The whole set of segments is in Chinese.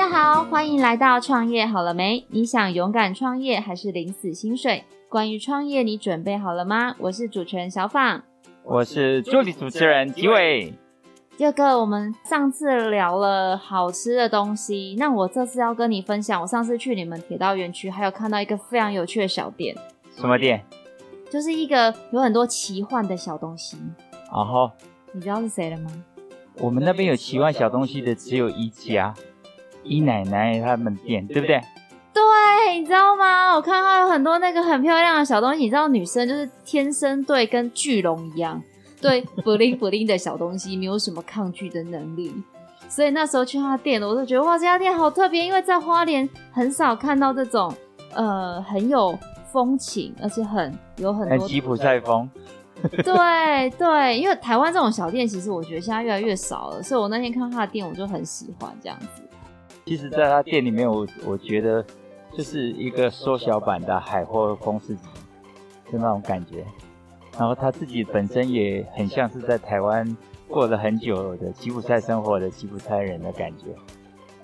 大家好，欢迎来到创业好了没？你想勇敢创业还是领死薪水？关于创业，你准备好了吗？我是主持人小访，我是助理主持人吉伟。第二个，我们上次聊了好吃的东西，那我这次要跟你分享，我上次去你们铁道园区，还有看到一个非常有趣的小店。什么店？就是一个有很多奇幻的小东西。然后，你知道是谁了吗？我们那边有奇幻小东西的只有一家。伊奶奶他们店对不对？对，你知道吗？我看到有很多那个很漂亮的小东西。你知道女生就是天生对跟巨龙一样，对 bling bling 的小东西没有什么抗拒的能力。所以那时候去他店，我就觉得哇，这家店好特别，因为在花莲很少看到这种呃很有风情，而且很有很多很吉普赛风。对对，因为台湾这种小店，其实我觉得现在越来越少了。所以我那天看到他的店，我就很喜欢这样子。其实，在他店里面，我我觉得就是一个缩小版的海货公司，就那种感觉。然后他自己本身也很像是在台湾过了很久的吉普赛生活的吉普赛人的感觉。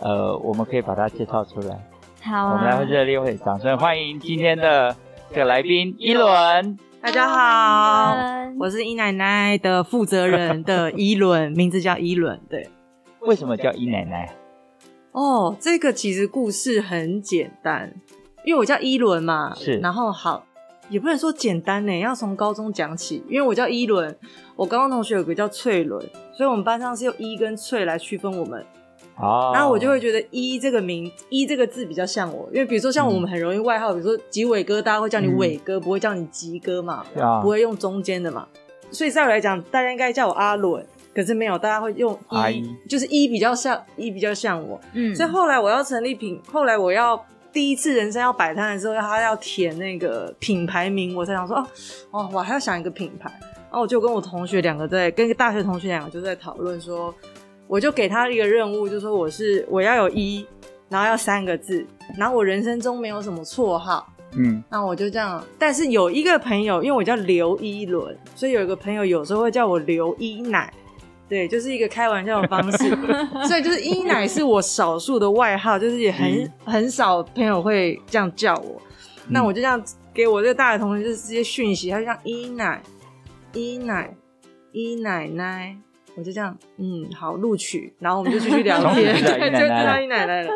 呃，我们可以把他介绍出来。好啊，我们来热烈会掌声欢迎今天的这个来宾伊伦。大家好，我是伊奶奶的负责人的伊伦，名字叫伊伦。对，为什么叫伊奶奶？哦，这个其实故事很简单，因为我叫伊伦嘛，是，然后好，也不能说简单呢，要从高中讲起，因为我叫伊伦，我高中同学有个叫翠伦，所以我们班上是用依跟翠来区分我们，哦，然后我就会觉得依这个名，依这个字比较像我，因为比如说像我们很容易外号，嗯、比如说吉伟哥，大家会叫你伟哥，嗯、不会叫你吉哥嘛，啊、不会用中间的嘛，所以在我来讲，大家应该叫我阿伦。可是没有，大家会用一，姨。就是一比较像一比较像我，嗯，所以后来我要成立品，后来我要第一次人生要摆摊的时候，他要填那个品牌名，我才想说哦哦，我还要想一个品牌，然后我就跟我同学两个在跟一个大学同学两个就在讨论说，我就给他一个任务，就说我是我要有一，然后要三个字，然后我人生中没有什么绰号，嗯，那我就这样，但是有一个朋友，因为我叫刘一伦，所以有一个朋友有时候会叫我刘一奶。对，就是一个开玩笑的方式，所以就是伊奶是我少数的外号，就是也很、嗯、很少朋友会这样叫我。嗯、那我就这样给我这个大学同学就是直接讯息，他就像一奶、伊奶、伊奶奶。我就这样，嗯，好，录取，然后我们就继续聊天，对，就知道依奶奶了。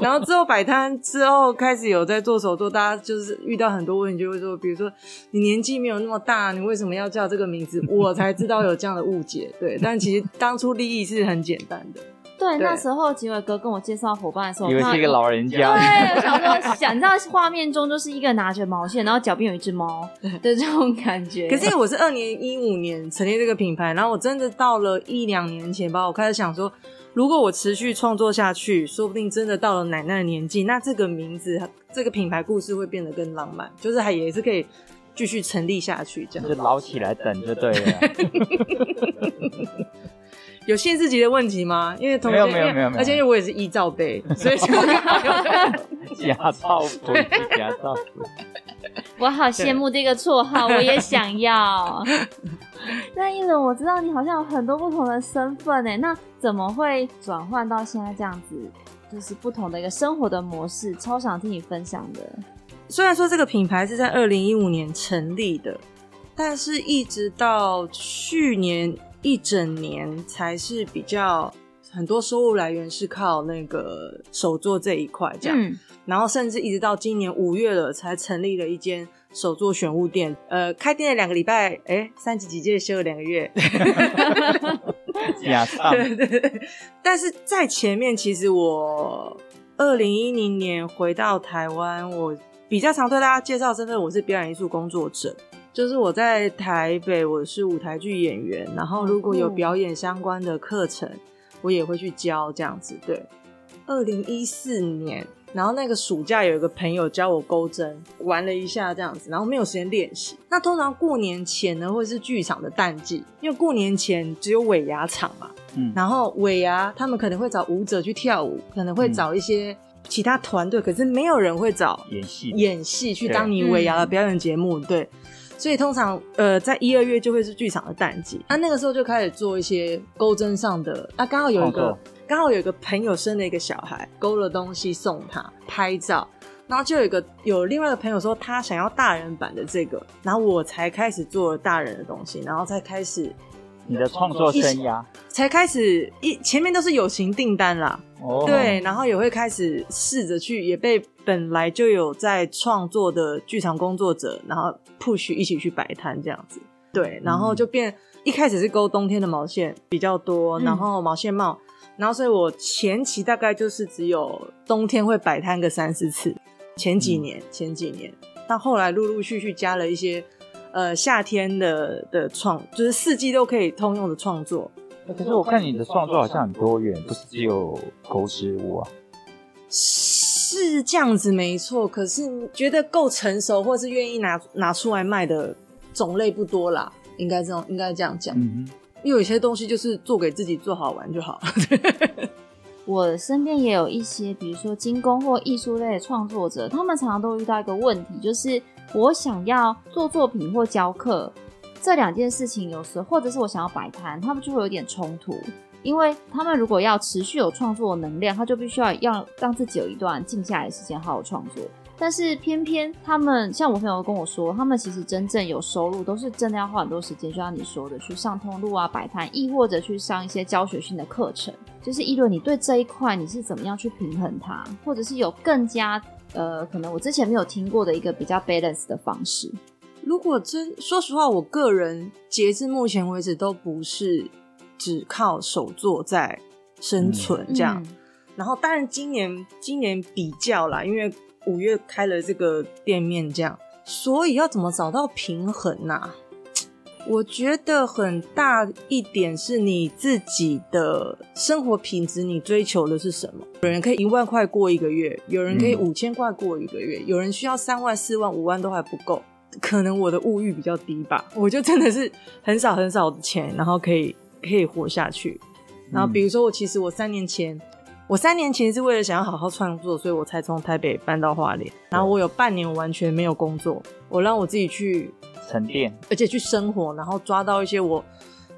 然后之后摆摊之后开始有在做手作，大家就是遇到很多问题，就会说，比如说你年纪没有那么大，你为什么要叫这个名字？我才知道有这样的误解，对。但其实当初利益是很简单的。对，那时候吉伟哥跟我介绍伙伴的时候，以为是一个老人家。对，我想说，想你知道画面中就是一个拿着毛线，然后脚边有一只猫 的这种感觉。可是因为我是二零一五年成立这个品牌，然后我真的到了一两年前吧，我开始想说，如果我持续创作下去，说不定真的到了奶奶的年纪，那这个名字、这个品牌故事会变得更浪漫，就是还也是可以继续成立下去，这样。就老起来等就对了。有限制级的问题吗？因为同学，没有没有没有，而且因为我也是依照杯，所以就 假造福，假造福。我好羡慕这个绰号，我也想要。那依伦，我知道你好像有很多不同的身份诶，那怎么会转换到现在这样子，就是不同的一个生活的模式？超想听你分享的。虽然说这个品牌是在二零一五年成立的，但是一直到去年。一整年才是比较很多收入来源是靠那个手作这一块这样，嗯、然后甚至一直到今年五月了才成立了一间手作选物店。呃，开店了两个礼拜，哎、欸，三级警戒休了两个月。对对对，但是在前面，其实我二零一零年回到台湾，我比较常对大家介绍身份，我是表演艺术工作者。就是我在台北，我是舞台剧演员，然后如果有表演相关的课程，我也会去教这样子。对，二零一四年，然后那个暑假有一个朋友教我钩针，玩了一下这样子，然后没有时间练习。那通常过年前呢，会是剧场的淡季，因为过年前只有尾牙场嘛，嗯，然后尾牙他们可能会找舞者去跳舞，可能会找一些其他团队，可是没有人会找演戏演戏去当你尾牙的表演节目，对。所以通常，呃，在一二月就会是剧场的淡季，那那个时候就开始做一些钩针上的，啊，刚好有一个刚好有一个朋友生了一个小孩，勾了东西送他拍照，然后就有一个有另外一个朋友说他想要大人版的这个，然后我才开始做了大人的东西，然后才开始你的创作生涯，才开始一前面都是友情订单啦，哦，对，然后也会开始试着去，也被本来就有在创作的剧场工作者，然后 push 一起去摆摊这样子，对，然后就变。一开始是勾冬天的毛线比较多，然后毛线帽，嗯、然后所以我前期大概就是只有冬天会摆摊个三四次，前几年、嗯、前几年，到后来陆陆续续加了一些呃夏天的的创，就是四季都可以通用的创作。可是我看你的创作好像很多元，不是只有勾织物啊？是这样子没错，可是觉得够成熟或是愿意拿拿出来卖的种类不多啦。应该这样，应该这样讲，嗯、因为有些东西就是做给自己做好玩就好。我身边也有一些，比如说精工或艺术类的创作者，他们常常都遇到一个问题，就是我想要做作品或教课这两件事情，有时候或者是我想要摆摊，他们就会有点冲突，因为他们如果要持续有创作能量，他就必须要要让自己有一段静下来的时间好好创作。但是偏偏他们像我朋友跟我说，他们其实真正有收入，都是真的要花很多时间，就像你说的，去上通路啊、摆摊，亦或者去上一些教学性的课程。就是议论，你对这一块你是怎么样去平衡它，或者是有更加呃，可能我之前没有听过的一个比较 balance 的方式。如果真说实话，我个人截至目前为止都不是只靠手作在生存这样。嗯、然后当然今年今年比较啦，因为。五月开了这个店面，这样，所以要怎么找到平衡呐、啊？我觉得很大一点是你自己的生活品质，你追求的是什么？有人可以一万块过一个月，有人可以五千块过一个月，嗯、有人需要三万、四万、五万都还不够。可能我的物欲比较低吧，我就真的是很少很少的钱，然后可以可以活下去。然后比如说我其实我三年前。我三年前是为了想要好好创作，所以我才从台北搬到花莲。然后我有半年完全没有工作，我让我自己去沉淀，而且去生活，然后抓到一些我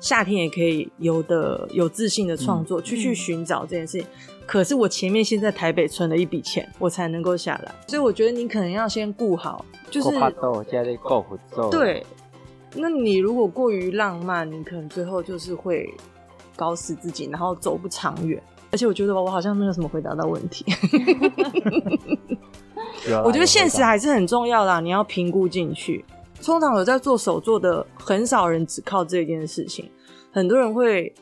夏天也可以有的有自信的创作，嗯、去去寻找这件事情。可是我前面先在台北存了一笔钱，我才能够下来。所以我觉得你可能要先顾好，就是对。那你如果过于浪漫，你可能最后就是会搞死自己，然后走不长远。而且我觉得我好像没有什么回答到问题。我觉得现实还是很重要啦，你要评估进去。通常有在做手作的，很少人只靠这件事情，很多人会。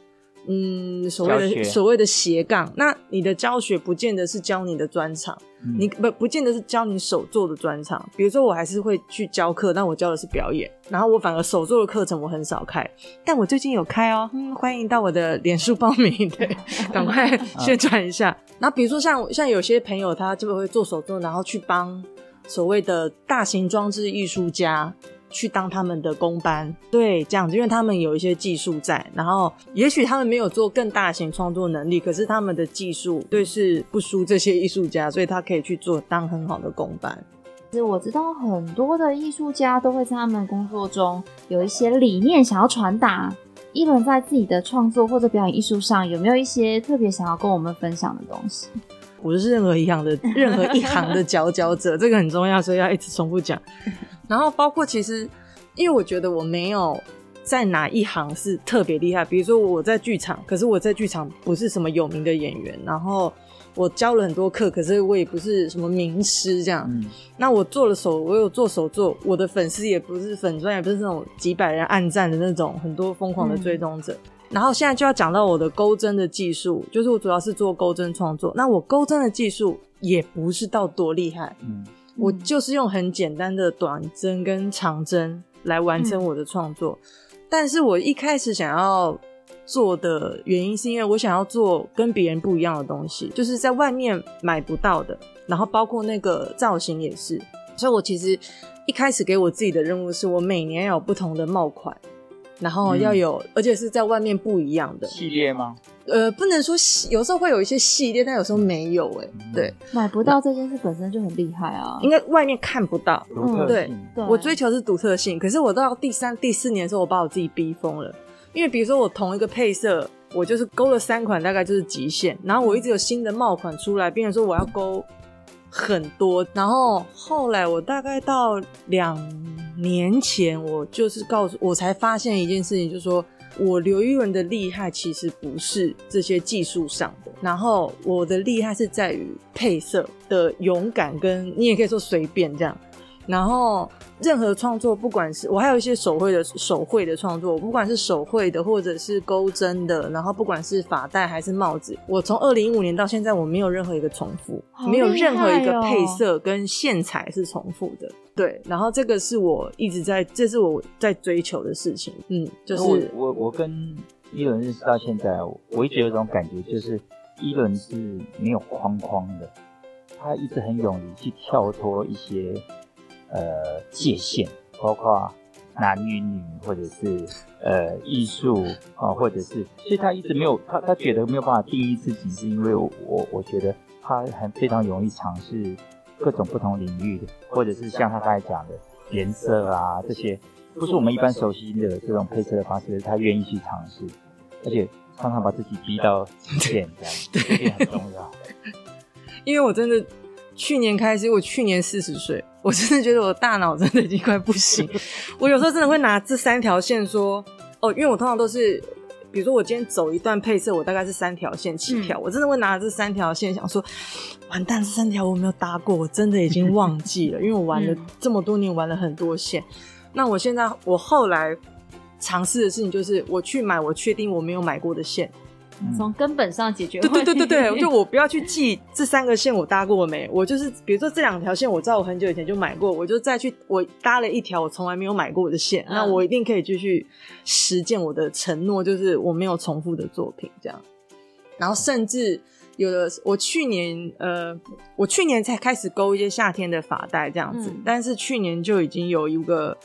嗯，所谓的所谓的斜杠，那你的教学不见得是教你的专长，嗯、你不不见得是教你手做的专场。比如说，我还是会去教课，但我教的是表演，然后我反而手做的课程我很少开，但我最近有开哦，嗯，欢迎到我的脸书报名，对，赶快 宣传一下。然后比如说像像有些朋友他就会做手作，然后去帮所谓的大型装置艺术家。去当他们的工班，对，这样子，因为他们有一些技术在，然后也许他们没有做更大型创作能力，可是他们的技术对是不输这些艺术家，所以他可以去做当很好的工班。其实我知道很多的艺术家都会在他们工作中有一些理念想要传达。一伦在自己的创作或者表演艺术上有没有一些特别想要跟我们分享的东西？我就是任何一样的任何一行的佼佼者，这个很重要，所以要一直重复讲。然后包括其实，因为我觉得我没有在哪一行是特别厉害，比如说我在剧场，可是我在剧场不是什么有名的演员。然后我教了很多课，可是我也不是什么名师这样。嗯、那我做了手，我有做手作，我的粉丝也不是粉专，也不是那种几百人暗赞的那种很多疯狂的追踪者。嗯、然后现在就要讲到我的钩针的技术，就是我主要是做钩针创作。那我钩针的技术也不是到多厉害。嗯。我就是用很简单的短针跟长针来完成我的创作，嗯、但是我一开始想要做的原因是因为我想要做跟别人不一样的东西，就是在外面买不到的，然后包括那个造型也是，所以我其实一开始给我自己的任务是我每年要有不同的帽款。然后要有，嗯、而且是在外面不一样的系列吗？呃，不能说有时候会有一些系列，但有时候没有、欸。哎、嗯，对，买不到这件事本身就很厉害啊。应该外面看不到，嗯。对，对我追求是独特性。可是我到第三、第四年的时候，我把我自己逼疯了。因为比如说我同一个配色，我就是勾了三款，大概就是极限。然后我一直有新的帽款出来，别人说我要勾很多。然后后来我大概到两年前，我就是告诉我才发现一件事情，就是说我刘一文的厉害其实不是这些技术上的，然后我的厉害是在于配色的勇敢，跟你也可以说随便这样。然后任何创作，不管是我还有一些手绘的手绘的创作，不管是手绘的或者是钩针的，然后不管是发带还是帽子，我从二零一五年到现在，我没有任何一个重复，没有任何一个配色跟线材是重复的。对，然后这个是我一直在，这是我在追求的事情。嗯，就是我我我跟伊伦认识到现在，我一直有一种感觉，就是伊伦是没有框框的，他一直很勇于去跳脱一些。呃，界限包括男与女，或者是呃艺术啊，或者是，所以他一直没有他他觉得没有办法定义自己，是因为我我我觉得他很非常容易尝试各种不同领域的，或者是像他刚才讲的颜色啊这些，不是我们一般熟悉的这种配色的方式，他愿意去尝试，而且常常把自己逼到极限，这样对很重要。因为我真的去年开始，我去年四十岁。我真的觉得我大脑真的已经快不行，我有时候真的会拿这三条线说，哦，因为我通常都是，比如说我今天走一段配色，我大概是三条线起跳，嗯、我真的会拿这三条线想说，完蛋，这三条我没有搭过，我真的已经忘记了，因为我玩了这么多年，玩了很多线。那我现在，我后来尝试的事情就是，我去买我确定我没有买过的线。从根本上解决。对对对对对，就我不要去记这三个线我搭过没，我就是比如说这两条线我知道我很久以前就买过，我就再去我搭了一条我从来没有买过的线，嗯、那我一定可以继续实践我的承诺，就是我没有重复的作品这样。然后甚至有的我去年呃，我去年才开始勾一些夏天的发带这样子，嗯、但是去年就已经有一个。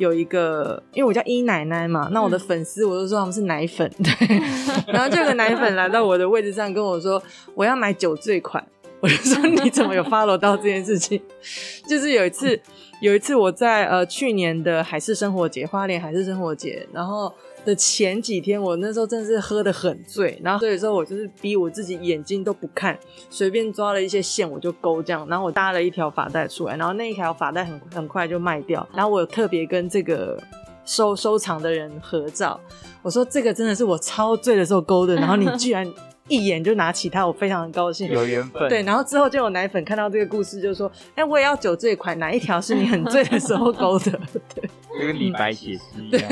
有一个，因为我叫一奶奶嘛，那我的粉丝我都说他们是奶粉，对。然后这个奶粉来到我的位置上跟我说，我要买酒醉款，我就说你怎么有 follow 到这件事情？就是有一次，有一次我在呃去年的海事生活节，花莲海事生活节，然后。的前几天，我那时候真的是喝的很醉，然后所以说我就是逼我自己眼睛都不看，随便抓了一些线我就勾这样，然后我搭了一条发带出来，然后那一条发带很很快就卖掉，然后我有特别跟这个收收藏的人合照，我说这个真的是我超醉的时候勾的，然后你居然。一眼就拿起它，我非常的高兴，有缘分。对，然后之后就有奶粉看到这个故事，就说：“哎、欸，我也要酒醉款，哪一条是你很醉的时候勾的？”对，就跟李白写诗一样，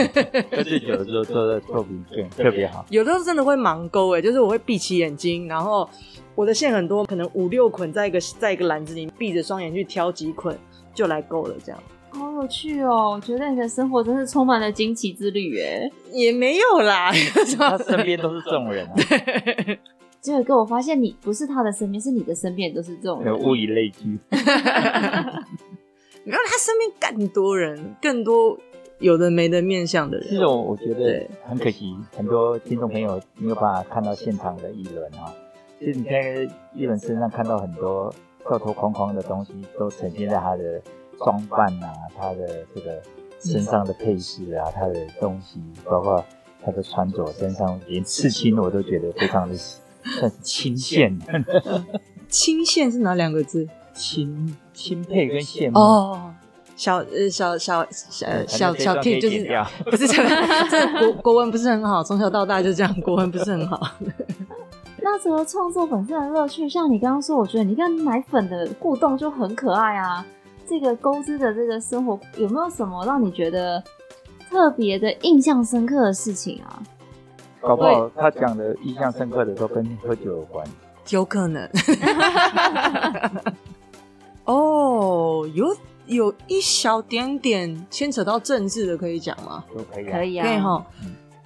喝醉酒的时候做的作品特别好。有的时候真的会盲勾，哎，就是我会闭起眼睛，然后我的线很多，可能五六捆在一个在一个篮子里，闭着双眼去挑几捆就来勾了，这样。好有趣哦！我觉得你的生活真是充满了惊奇之旅，哎，也没有啦，他身边都是这种人啊。对，结果跟我发现，你不是他的身边，是你的身边都是这种人，物以类聚。然后他身边更多人，更多有的没的面相的人。这种我觉得很可惜，很多听众朋友没有办法看到现场的议论哈。其实你在一轮身上看到很多跳脱框框的东西，都呈现在他的。装扮啊，他的这个身上的配饰啊，他的东西，包括他的穿着，身上连刺青我都觉得非常的算是钦羡。钦羡是哪两个字？钦钦佩跟羡慕。哦，小呃小小小小小 T 就是 不是这个这国国文不是很好，从小到大就这样，国文不是很好。那除了创作本身的乐趣，像你刚刚说，我觉得你跟奶粉的互动就很可爱啊。这个钩织的这个生活有没有什么让你觉得特别的印象深刻的事情啊？搞不好他讲的印象深刻的都跟喝酒有关，有可能。哦，有有一小点点牵扯到政治的，可以讲吗？都可以，可以啊。可以哈，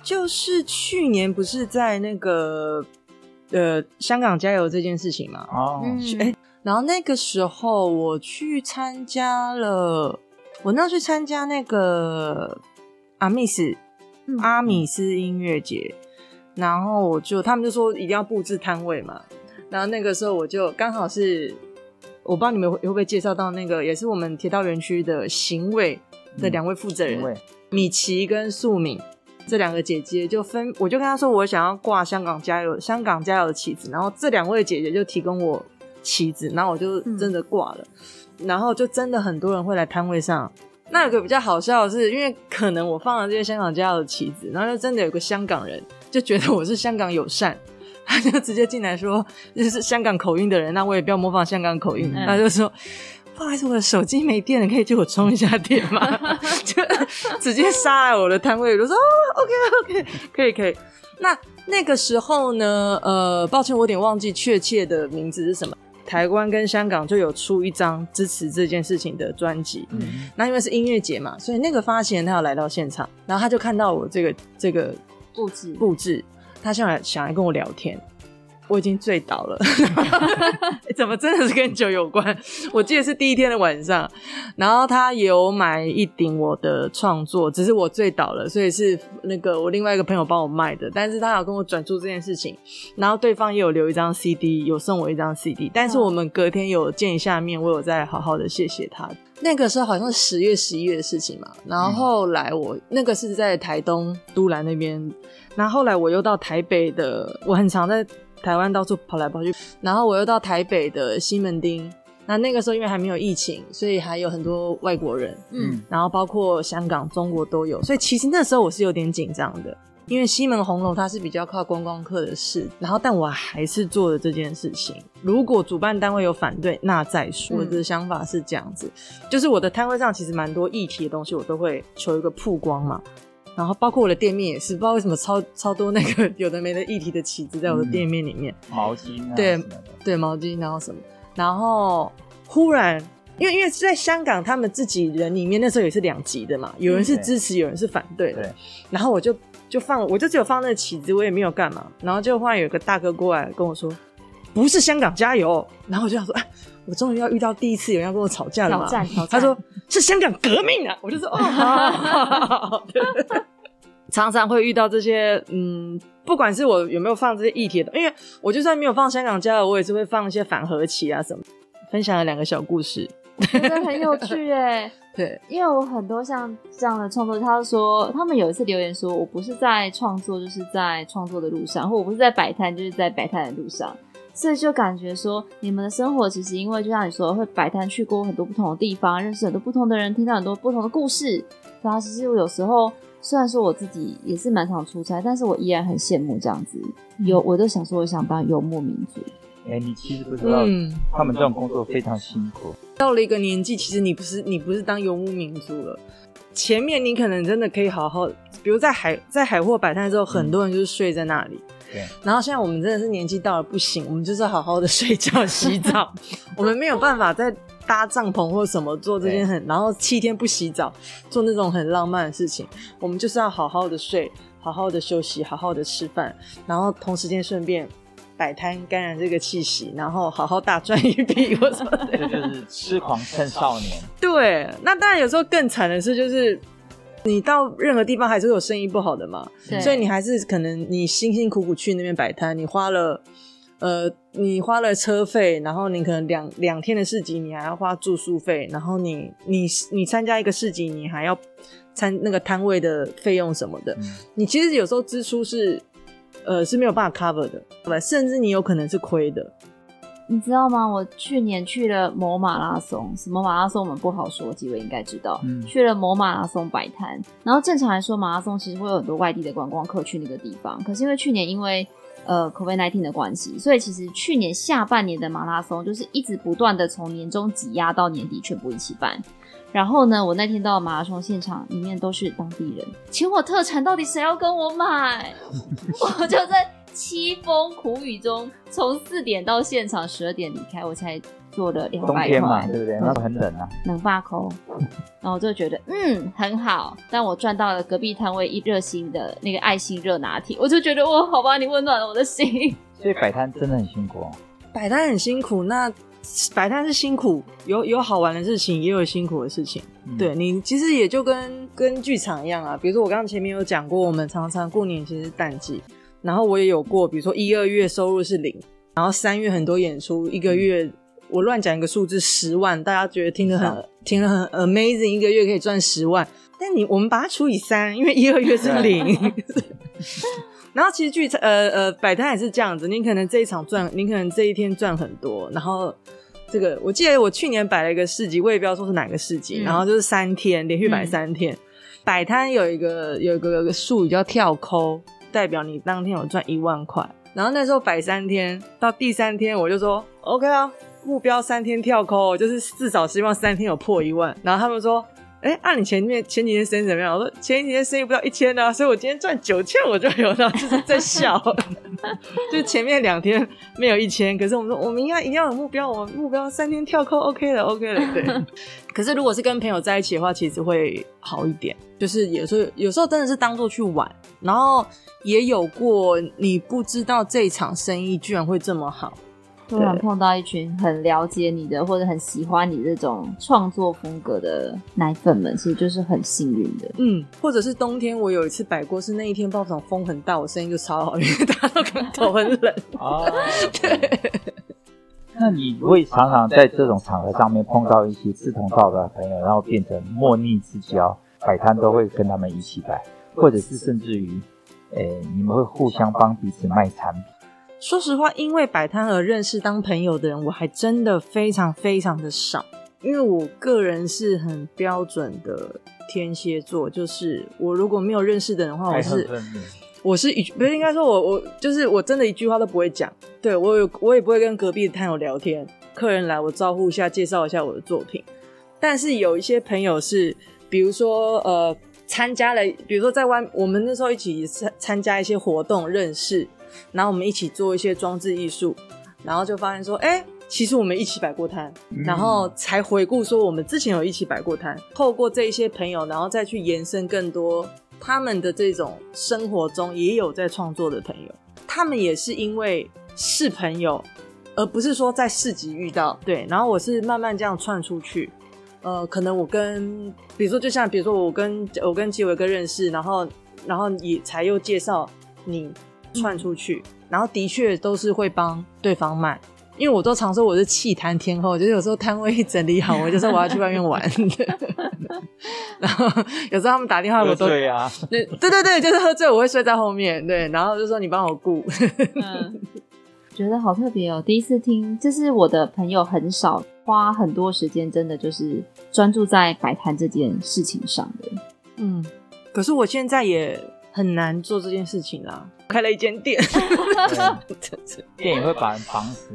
就是去年不是在那个呃香港加油这件事情嘛？哦，哎、嗯。然后那个时候我去参加了，我那时候去参加那个阿密斯、嗯、阿米斯音乐节，然后我就他们就说一定要布置摊位嘛，然后那个时候我就刚好是，我不知道你们会会不会介绍到那个，也是我们铁道园区的行卫的两位负责人，嗯、米奇跟素敏。这两个姐姐就分，我就跟她说我想要挂香港加油，香港加油的旗子，然后这两位姐姐就提供我旗子，然后我就真的挂了，嗯、然后就真的很多人会来摊位上。那有个比较好笑的是，因为可能我放了这些香港加油的旗子，然后就真的有个香港人就觉得我是香港友善，他就直接进来说，就是香港口音的人，那我也不要模仿香港口音，嗯、他就说。不好意思，我的手机没电了，可以借我充一下电吗？就直接杀来我的摊位，我就说哦，OK OK，可以可以。那那个时候呢，呃，抱歉，我有点忘记确切的名字是什么。台湾跟香港就有出一张支持这件事情的专辑，嗯，那因为是音乐节嘛，所以那个发行人他要来到现场，然后他就看到我这个这个布置布置，他想来想来跟我聊天。我已经醉倒了，怎么真的是跟酒有关？我记得是第一天的晚上，然后他有买一顶我的创作，只是我醉倒了，所以是那个我另外一个朋友帮我卖的。但是他有跟我转述这件事情，然后对方也有留一张 CD，有送我一张 CD。但是我们隔天有见一下面，我有再好好的谢谢他。那个时候好像十月、十一月的事情嘛。然后后来我那个是在台东都兰那边，然后后来我又到台北的，我很常在。台湾到处跑来跑去，然后我又到台北的西门町。那那个时候因为还没有疫情，所以还有很多外国人，嗯，然后包括香港、中国都有。所以其实那时候我是有点紧张的，因为西门红楼它是比较靠观光客的事。然后但我还是做了这件事情。如果主办单位有反对，那再说。我的想法是这样子，嗯、就是我的摊位上其实蛮多议题的东西，我都会求一个曝光嘛。然后包括我的店面也是，不知道为什么超超多那个 有的没的议题的旗子在我的店面里面，嗯、毛巾啊，对对毛巾，然后什么，然后忽然，因为因为在香港他们自己人里面那时候也是两极的嘛，有人是支持，有人是反对的，对，然后我就就放，我就只有放那个旗子，我也没有干嘛，然后就忽然有个大哥过来跟我说，不是香港加油，然后我就想说，哎，我终于要遇到第一次有人要跟我吵架了嘛，挑战，挑战，他说是香港革命啊，我就说哦，好好好好对常常会遇到这些，嗯，不管是我有没有放这些议题的，因为我就算没有放香港加油，我也是会放一些反和旗啊什么。分享了两个小故事，真的很有趣耶。对，因为我很多像这样的创作，他说他们有一次留言说，我不是在创作，就是在创作的路上，或我不是在摆摊，就是在摆摊的路上。所以就感觉说，你们的生活其实因为就像你说，会摆摊去过很多不同的地方，认识很多不同的人，听到很多不同的故事。对啊，其实我有时候虽然说我自己也是蛮常出差，但是我依然很羡慕这样子。有，我都想说，我想当游牧民族。哎、欸，你其实不知道，嗯，他们这种工作非常辛苦。到了一个年纪，其实你不是你不是当游牧民族了。前面你可能真的可以好好，比如在海在海货摆摊的时候，很多人就是睡在那里。嗯对然后现在我们真的是年纪到了不行，我们就是好好的睡觉、洗澡，我们没有办法再搭帐篷或什么做这件很，然后七天不洗澡做那种很浪漫的事情，我们就是要好好的睡，好好的休息，好好的吃饭，然后同时间顺便摆摊感染这个气息，然后好好大赚一笔或什么的。这就是痴狂趁少年。对，那当然有时候更惨的是就是。你到任何地方还是会有生意不好的嘛，所以你还是可能你辛辛苦苦去那边摆摊，你花了呃你花了车费，然后你可能两两天的市集你还要花住宿费，然后你你你参加一个市集你还要参那个摊位的费用什么的，嗯、你其实有时候支出是呃是没有办法 cover 的，对吧？甚至你有可能是亏的。你知道吗？我去年去了某马拉松，什么马拉松我们不好说，几位应该知道。嗯，去了某马拉松摆摊，然后正常来说，马拉松其实会有很多外地的观光客去那个地方。可是因为去年因为呃 COVID-19 的关系，所以其实去年下半年的马拉松就是一直不断的从年终挤压到年底全部一起办。然后呢，我那天到马拉松现场，里面都是当地人，请我特产到底谁要跟我买？我就在。凄风苦雨中，从四点到现场十二点离开，我才做了两百块。冬天嘛，对不对？那很冷啊。冷霸抠，然后我就觉得嗯很好，但我赚到了隔壁摊位一热心的那个爱心热拿铁，我就觉得哇，好吧，你温暖了我的心。所以摆摊真的很辛苦哦。摆摊很辛苦，那摆摊是辛苦，有有好玩的事情，也有辛苦的事情。嗯、对你其实也就跟跟剧场一样啊，比如说我刚刚前面有讲过，我们常常过年其实是淡季。然后我也有过，比如说一二月收入是零，然后三月很多演出，一个月我乱讲一个数字十万，大家觉得听得很听得很 amazing，一个月可以赚十万。但你我们把它除以三，因为一二月是零。然后其实剧呃呃摆摊也是这样子，你可能这一场赚，你可能这一天赚很多。然后这个我记得我去年摆了一个市集，我也不知道说是哪个市集，嗯、然后就是三天连续摆三天。摆摊、嗯、有一个有一个有一个术语叫跳抠，代表你当天有赚一万块。然后那时候摆三天，到第三天我就说 OK 啊，目标三天跳空，就是至少希望三天有破一万。然后他们说。哎，按、你前面前几天生意怎么样？我说前几天生意不到一千呢、啊，所以我今天赚九千我就有然后，就是在笑。就前面两天没有一千，可是我们说我们应该一定要有目标，我们目标三天跳扣 OK 了 OK 了，对。可是如果是跟朋友在一起的话，其实会好一点。就是有时候有时候真的是当做去玩，然后也有过你不知道这场生意居然会这么好。突然碰到一群很了解你的，或者很喜欢你这种创作风格的奶粉们，其实就是很幸运的。嗯，或者是冬天，我有一次摆过，是那一天报纸风很大，我声音就超好，因为大家都可能头很冷。哦，对。那你会常常在这种场合上面碰到一些志同道合的朋友，然后变成莫逆之交，摆摊都会跟他们一起摆，或者是甚至于，诶、欸，你们会互相帮彼此卖产品。说实话，因为摆摊而认识当朋友的人，我还真的非常非常的少。因为我个人是很标准的天蝎座，就是我如果没有认识的人的话，我是我是一不是应该说我我就是我真的一句话都不会讲。对，我有我也不会跟隔壁的摊友聊天，客人来我招呼一下，介绍一下我的作品。但是有一些朋友是，比如说呃参加了，比如说在外我们那时候一起参参加一些活动认识。然后我们一起做一些装置艺术，然后就发现说，哎，其实我们一起摆过摊，嗯、然后才回顾说我们之前有一起摆过摊。透过这一些朋友，然后再去延伸更多他们的这种生活中也有在创作的朋友，他们也是因为是朋友，而不是说在市集遇到。对，然后我是慢慢这样串出去。呃，可能我跟，比如说就像比如说我跟我跟吉伟哥认识，然后然后也才又介绍你。串出去，然后的确都是会帮对方卖，因为我都常说我是气摊天后，就是有时候摊位一整理好，我就说我要去外面玩。然后有时候他们打电话，我都对啊，对对对对，就是喝醉我会睡在后面，对，然后就说你帮我顾。嗯，觉得好特别哦，第一次听，就是我的朋友很少花很多时间，真的就是专注在摆摊这件事情上的。嗯，可是我现在也很难做这件事情啦。开了一间店，店也会把人绑死。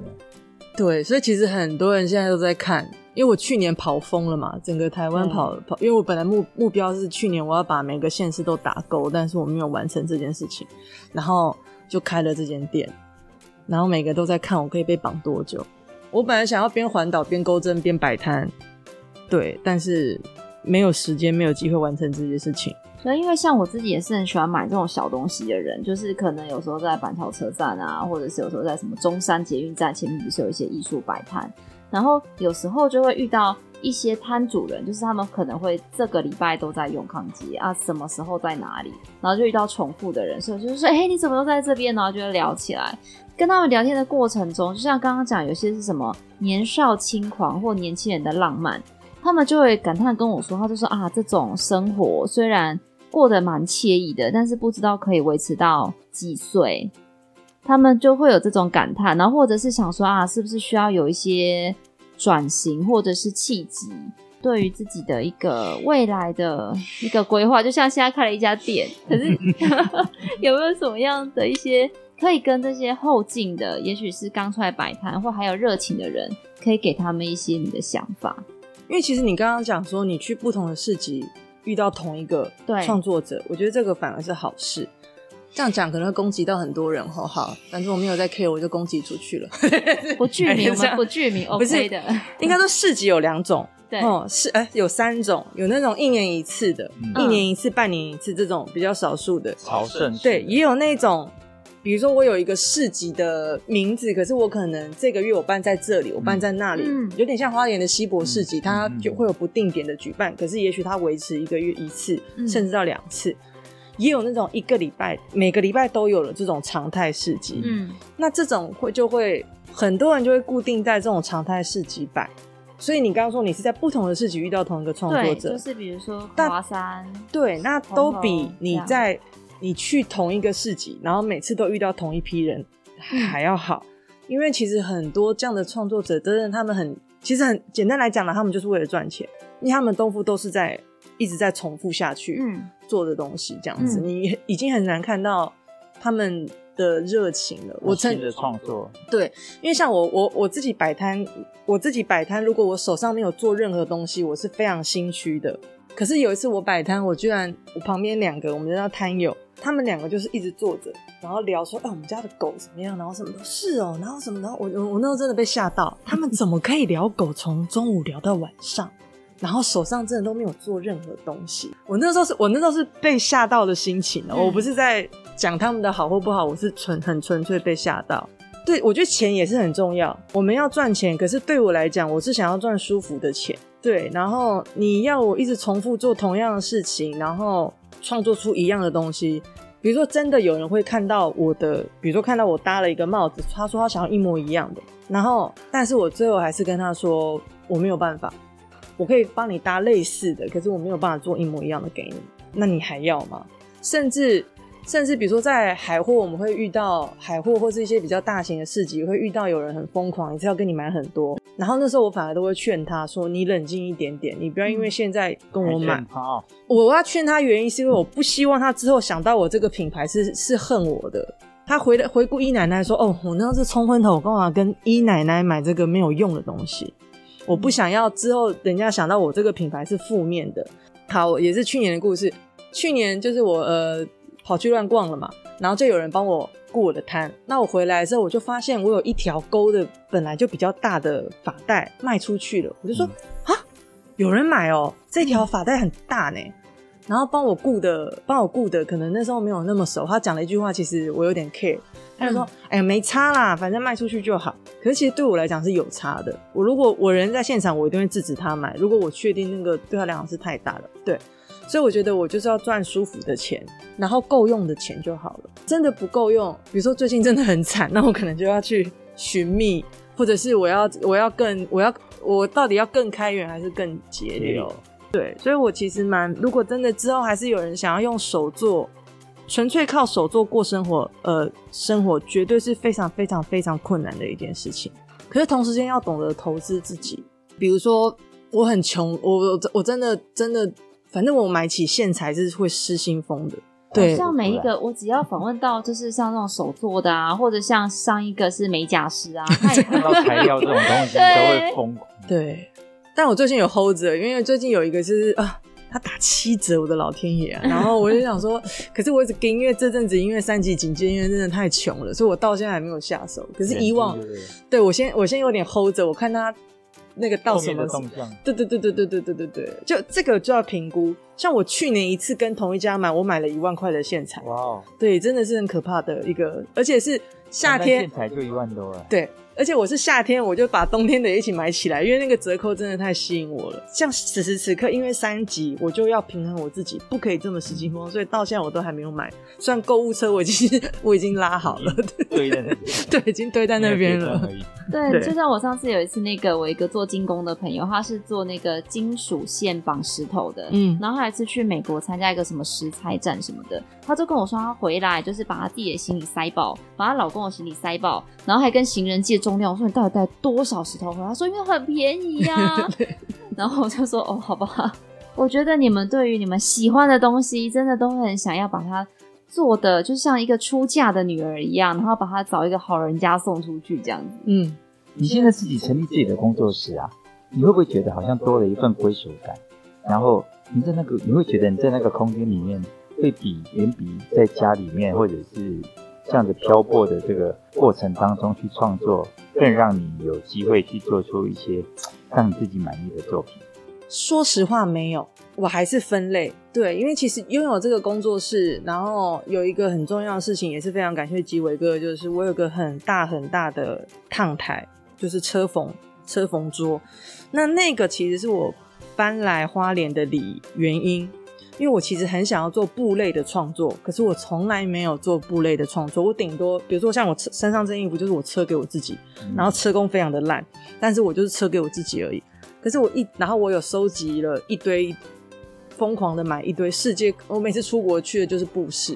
对，所以其实很多人现在都在看，因为我去年跑疯了嘛，整个台湾跑跑，因为我本来目目标是去年我要把每个县市都打勾，但是我没有完成这件事情，然后就开了这间店，然后每个都在看我可以被绑多久。我本来想要边环岛边钩针边摆摊，对，但是没有时间，没有机会完成这件事情。那，因为像我自己也是很喜欢买这种小东西的人，就是可能有时候在板桥车站啊，或者是有时候在什么中山捷运站前面，不是有一些艺术摆摊，然后有时候就会遇到一些摊主人，就是他们可能会这个礼拜都在永康街啊，什么时候在哪里，然后就遇到重复的人，所以就是说，哎，你怎么都在这边？然后就会聊起来，跟他们聊天的过程中，就像刚刚讲，有些是什么年少轻狂或年轻人的浪漫。他们就会感叹跟我说，他就说啊，这种生活虽然过得蛮惬意的，但是不知道可以维持到几岁。他们就会有这种感叹，然后或者是想说啊，是不是需要有一些转型或者是契机，对于自己的一个未来的一个规划。就像现在开了一家店，可是 有没有什么样的一些可以跟这些后进的，也许是刚出来摆摊或还有热情的人，可以给他们一些你的想法？因为其实你刚刚讲说，你去不同的市集遇到同一个创作者，我觉得这个反而是好事。这样讲可能会攻击到很多人，哦好，反正我没有在 care，我就攻击出去了。不具名，我们不具名，OK 的。应该说市集有两种，对，哦，是哎，有三种，有那种一年一次的，嗯、一年一次、半年一次这种比较少数的朝圣，对，也有那种。比如说，我有一个市集的名字，可是我可能这个月我办在这里，我办在那里，嗯、有点像花莲的西博市集，嗯、它就会有不定点的举办，可是也许它维持一个月一次，嗯、甚至到两次。也有那种一个礼拜，每个礼拜都有了这种常态市集。嗯，那这种会就会很多人就会固定在这种常态市集摆，所以你刚刚说你是在不同的市集遇到同一个创作者，就是比如说华山，对，那都比你在你去同一个市集，然后每次都遇到同一批人还要好，嗯、因为其实很多这样的创作者，真的他们很，其实很简单来讲呢，他们就是为了赚钱，因为他们功夫都是在一直在重复下去做的东西，这样子，嗯、你已经很难看到他们。的热情了，我自己的创作对，因为像我我我自己摆摊，我自己摆摊，如果我手上没有做任何东西，我是非常心虚的。可是有一次我摆摊，我居然我旁边两个我们叫摊友，他们两个就是一直坐着，然后聊说，哎、欸，我们家的狗怎么样，然后什么的，是哦，然后什么？的，我我我那时候真的被吓到，他们怎么可以聊狗，从中午聊到晚上？然后手上真的都没有做任何东西，我那时候是我那时候是被吓到的心情，嗯、我不是在讲他们的好或不好，我是纯很纯粹被吓到。对，我觉得钱也是很重要，我们要赚钱，可是对我来讲，我是想要赚舒服的钱。对，然后你要我一直重复做同样的事情，然后创作出一样的东西，比如说真的有人会看到我的，比如说看到我搭了一个帽子，他说他想要一模一样的，然后但是我最后还是跟他说我没有办法。我可以帮你搭类似的，可是我没有办法做一模一样的给你，那你还要吗？甚至甚至，比如说在海货，我们会遇到海货或是一些比较大型的市集，会遇到有人很疯狂，一次要跟你买很多。然后那时候我反而都会劝他说：“你冷静一点点，你不要因为现在跟我买。”我要劝他原因是因为我不希望他之后想到我这个品牌是是恨我的。他回回顾一奶奶说：“哦，我那是冲昏头，我干嘛跟一奶奶买这个没有用的东西？”我不想要之后人家想到我这个品牌是负面的。好，也是去年的故事。去年就是我呃跑去乱逛了嘛，然后就有人帮我顾我的摊。那我回来之后，我就发现我有一条勾的本来就比较大的发带卖出去了。我就说啊，有人买哦，这条发带很大呢。然后帮我顾的，帮我顾的，可能那时候没有那么熟。他讲了一句话，其实我有点 care。他就说：“嗯、哎呀，没差啦，反正卖出去就好。”可是其实对我来讲是有差的。我如果我人在现场，我一定会制止他买。如果我确定那个对他来讲是太大了，对。所以我觉得我就是要赚舒服的钱，然后够用的钱就好了。真的不够用，比如说最近真的很惨，那我可能就要去寻觅，或者是我要 我要更我要我到底要更开源还是更节流？对，所以我其实蛮，如果真的之后还是有人想要用手做，纯粹靠手做过生活，呃，生活绝对是非常非常非常困难的一件事情。可是同时间要懂得投资自己，比如说我很穷，我我真的真的，反正我买起线材是会失心疯的。对，像每一个我只要访问到，就是像那种手做的啊，或者像上一个是美甲师啊，看到材料这种东西都会疯狂。对。但我最近有 hold 着，因为最近有一个就是啊，他打七折，我的老天爷啊！然后我就想说，可是我一直跟，因为这阵子因为三级警戒，因为真的太穷了，所以我到现在还没有下手。可是以往，对我先我先有点 hold 着，我看他那个到什么，对对对对对对对对对，就这个就要评估。像我去年一次跟同一家买，我买了一万块的线材，哇哦，对，真的是很可怕的一个，而且是夏天线材就一万多了，对。而且我是夏天，我就把冬天的一起买起来，因为那个折扣真的太吸引我了。像此时此刻，因为三级，我就要平衡我自己，不可以这么失心疯，所以到现在我都还没有买。虽然购物车我已经我已经拉好了，堆在那边，对，已经堆在那边了。对，就像我上次有一次，那个我一个做金工的朋友，他是做那个金属线绑石头的，嗯，然后他还是去美国参加一个什么石材展什么的，他就跟我说，他回来就是把他自己的行李塞爆，把她老公的行李塞爆，然后还跟行人借。重量，我说你到底带多少石头回来？他说因为很便宜呀、啊。然后我就说哦，好吧。我觉得你们对于你们喜欢的东西，真的都很想要把它做的，就像一个出嫁的女儿一样，然后把它找一个好人家送出去这样子。嗯，你现在自己成立自己的工作室啊，你会不会觉得好像多了一份归属感？然后你在那个，你会觉得你在那个空间里面，会比远比在家里面或者是。这样子漂泊的这个过程当中去创作，更让你有机会去做出一些 让你自己满意的作品。说实话，没有，我还是分类。对，因为其实拥有这个工作室，然后有一个很重要的事情，也是非常感谢吉伟哥，就是我有个很大很大的烫台，就是车缝车缝桌。那那个其实是我搬来花莲的理原因。因为我其实很想要做布类的创作，可是我从来没有做布类的创作。我顶多，比如说像我身上这件衣服，就是我车给我自己，然后车工非常的烂，但是我就是车给我自己而已。可是我一，然后我有收集了一堆，疯狂的买一堆世界，我每次出国去的就是布市，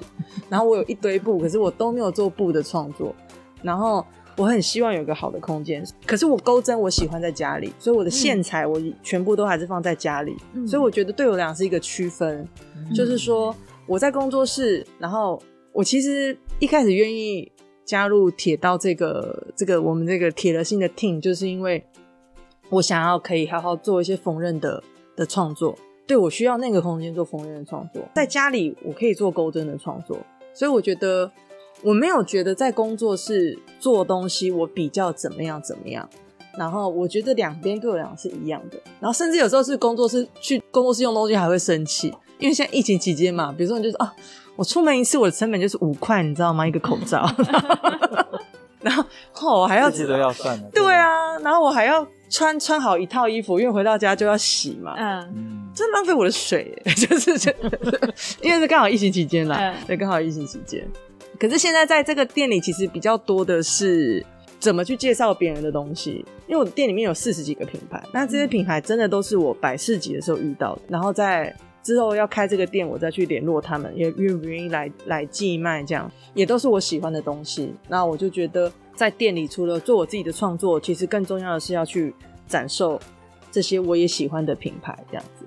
然后我有一堆布，可是我都没有做布的创作，然后我很希望有个好的空间，可是我钩针我喜欢在家里，所以我的线材我全部都还是放在家里，嗯、所以我觉得对我俩是一个区分，嗯、就是说我在工作室，然后我其实一开始愿意加入铁道这个这个我们这个铁了心的 team，就是因为我想要可以好好做一些缝纫的的创作。对，我需要那个空间做缝纫的创作，在家里我可以做钩针的创作，所以我觉得我没有觉得在工作室做东西我比较怎么样怎么样，然后我觉得两边对我来讲是一样的，然后甚至有时候是工作室去工作室用东西还会生气，因为现在疫情期间嘛，比如说你就是啊，我出门一次我的成本就是五块，你知道吗？一个口罩，然后哦我还要这些都要算的，对啊，然后我还要穿穿好一套衣服，因为回到家就要洗嘛，嗯。真浪费我的水，就是这，因为是刚好疫情期间啦，对，刚好疫情期间。可是现在在这个店里，其实比较多的是怎么去介绍别人的东西。因为我店里面有四十几个品牌，那这些品牌真的都是我摆市集的时候遇到的。然后在之后要开这个店，我再去联络他们，也愿不愿意来来寄卖，这样也都是我喜欢的东西。那我就觉得在店里，除了做我自己的创作，其实更重要的是要去展售这些我也喜欢的品牌，这样子。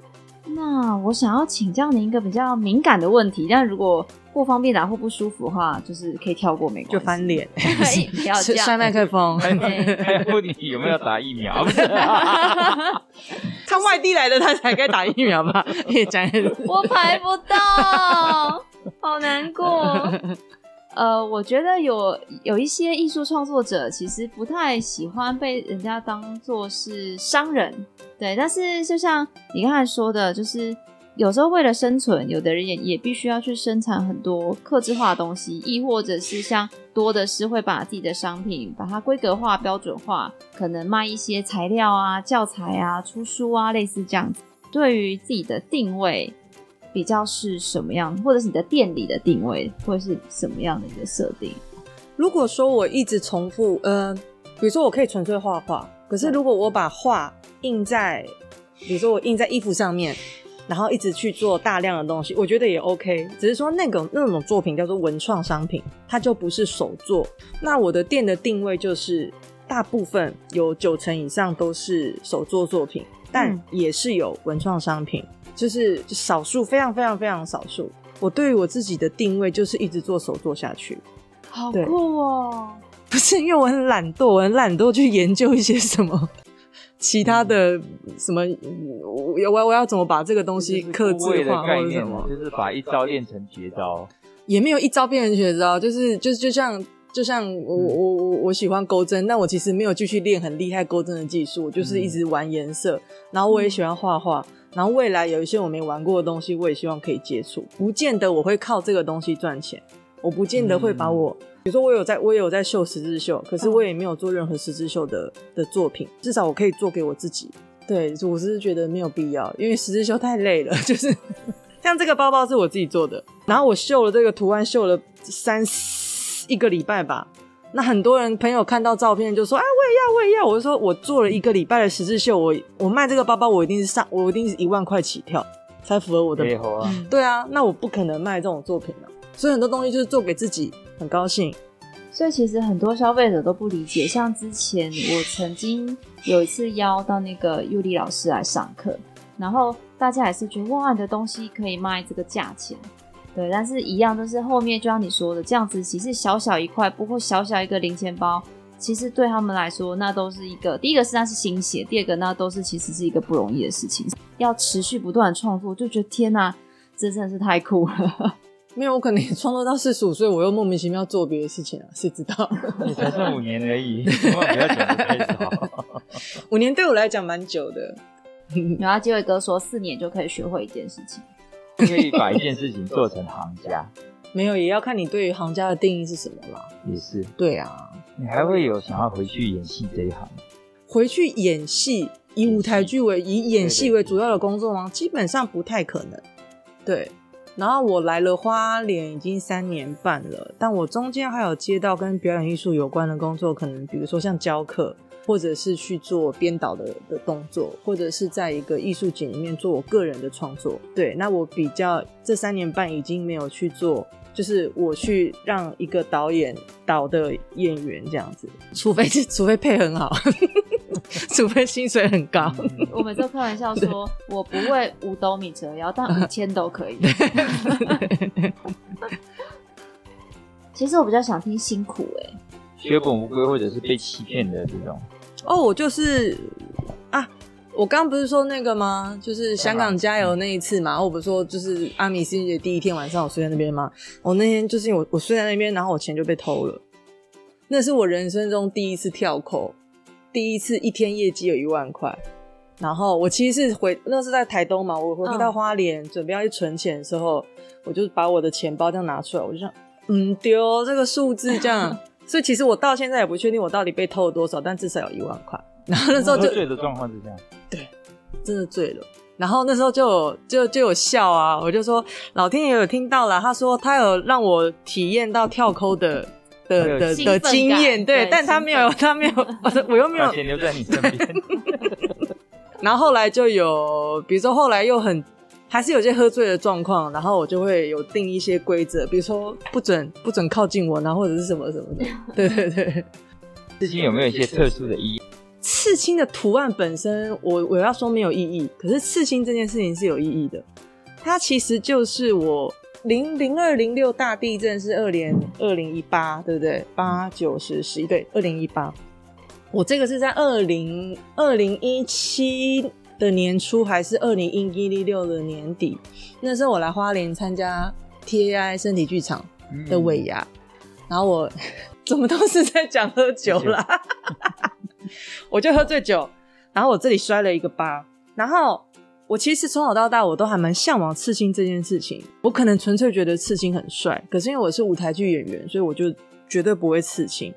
那我想要请教您一个比较敏感的问题，但如果不方便打或不舒服的话，就是可以跳过，没关系。就翻脸，不要这样。摔麦克风，还问 你有没有打疫苗？他外地来的，他才该打疫苗吧？也讲，我排不到，好难过。呃，我觉得有有一些艺术创作者其实不太喜欢被人家当做是商人，对。但是就像你刚才说的，就是有时候为了生存，有的人也也必须要去生产很多克制化的东西，亦或者是像多的是会把自己的商品把它规格化、标准化，可能卖一些材料啊、教材啊、出书啊，类似这样子。对于自己的定位。比较是什么样，或者是你的店里的定位，会是什么样的一个设定？如果说我一直重复，呃，比如说我可以纯粹画画，可是如果我把画印在，比如说我印在衣服上面，然后一直去做大量的东西，我觉得也 OK。只是说那种那种作品叫做文创商品，它就不是手作。那我的店的定位就是大部分有九成以上都是手作作品，但也是有文创商品。就是少数，非常非常非常少数。我对于我自己的定位就是一直做手作下去，好酷哦！不是因为我很懒惰，我很懒惰去研究一些什么其他的什么，我我我要怎么把这个东西克制化或者什么？就是把一招练成绝招，也没有一招变成绝招，就是就就像就像我我我我喜欢钩针，但我其实没有继续练很厉害钩针的技术，我就是一直玩颜色，然后我也喜欢画画。然后未来有一些我没玩过的东西，我也希望可以接触。不见得我会靠这个东西赚钱，我不见得会把我，嗯、比如说我有在，我也有在绣十字绣，可是我也没有做任何十字绣的的作品。至少我可以做给我自己。对，我是觉得没有必要，因为十字绣太累了。就是像这个包包是我自己做的，然后我绣了这个图案，绣了三一个礼拜吧。那很多人朋友看到照片就说：“啊，我也要，我也要。”我就说：“我做了一个礼拜的十字绣，我我卖这个包包，我一定是上，我一定是一万块起跳，才符合我的。啊嗯”对啊，那我不可能卖这种作品啊。所以很多东西就是做给自己，很高兴。所以其实很多消费者都不理解。像之前我曾经有一次邀到那个尤里老师来上课，然后大家也是觉得哇，你的东西可以卖这个价钱。对，但是一样都是后面就像你说的这样子，其实小小一块，不过小小一个零钱包，其实对他们来说，那都是一个第一个是那是心血，第二个那都是其实是一个不容易的事情，要持续不断的创作，就觉得天哪，这真的是太酷了。没有，我可能创作到四十五岁，我又莫名其妙做别的事情啊，谁知道？你才剩五年而已，千万不要讲太早。五年对我来讲蛮久的。然后机会哥说四年就可以学会一件事情。可以把一件事情做成行家，没有，也要看你对于行家的定义是什么啦。也是，对啊。你还会有想要回去演戏这一行？回去演戏，以舞台剧为以演戏为主要的工作吗？基本上不太可能。对。然后我来了花莲已经三年半了，但我中间还有接到跟表演艺术有关的工作，可能比如说像教课，或者是去做编导的的动作，或者是在一个艺术节里面做我个人的创作。对，那我比较这三年半已经没有去做。就是我去让一个导演导的演员这样子，除非是 除非配很好，除非薪水很高。我们都开玩笑说，我不会五斗米折腰，但五千都可以。其实我比较想听辛苦哎、欸，血本无归或者是被欺骗的这种。哦，我就是啊。我刚刚不是说那个吗？就是香港加油那一次嘛。我不是说就是阿米斯节第一天晚上我睡在那边吗？我那天就是我我睡在那边，然后我钱就被偷了。那是我人生中第一次跳扣，第一次一天业绩有一万块。然后我其实是回那是在台东嘛，我回到花莲、嗯、准备要去存钱的时候，我就把我的钱包这样拿出来，我就想，嗯，丢这个数字这样。所以其实我到现在也不确定我到底被偷了多少，但至少有一万块。然后那时候就醉的状况是这样，对，真的醉了。然后那时候就有就就有笑啊，我就说老天爷有听到了，他说他有让我体验到跳抠的的的的经验，对，但他没有他没有，我又没有钱留在你身边。然后后来就有，比如说后来又很还是有些喝醉的状况，然后我就会有定一些规则，比如说不准不准靠近我，然后或者是什么什么的，对对对。刺青有没有一些特殊的意义？刺青的图案本身，我我要说没有意义。可是刺青这件事情是有意义的，它其实就是我零零二零六大地震是二零二零一八，对不对？八九十十一，对，二零一八。我这个是在二零二零一七的年初，还是二零一六的年底？那时候我来花莲参加 TAI 身体剧场的尾牙，嗯、然后我 怎么都是在讲喝酒啦。我就喝醉酒，然后我这里摔了一个疤。然后我其实从小到大我都还蛮向往刺青这件事情。我可能纯粹觉得刺青很帅，可是因为我是舞台剧演员，所以我就绝对不会刺青。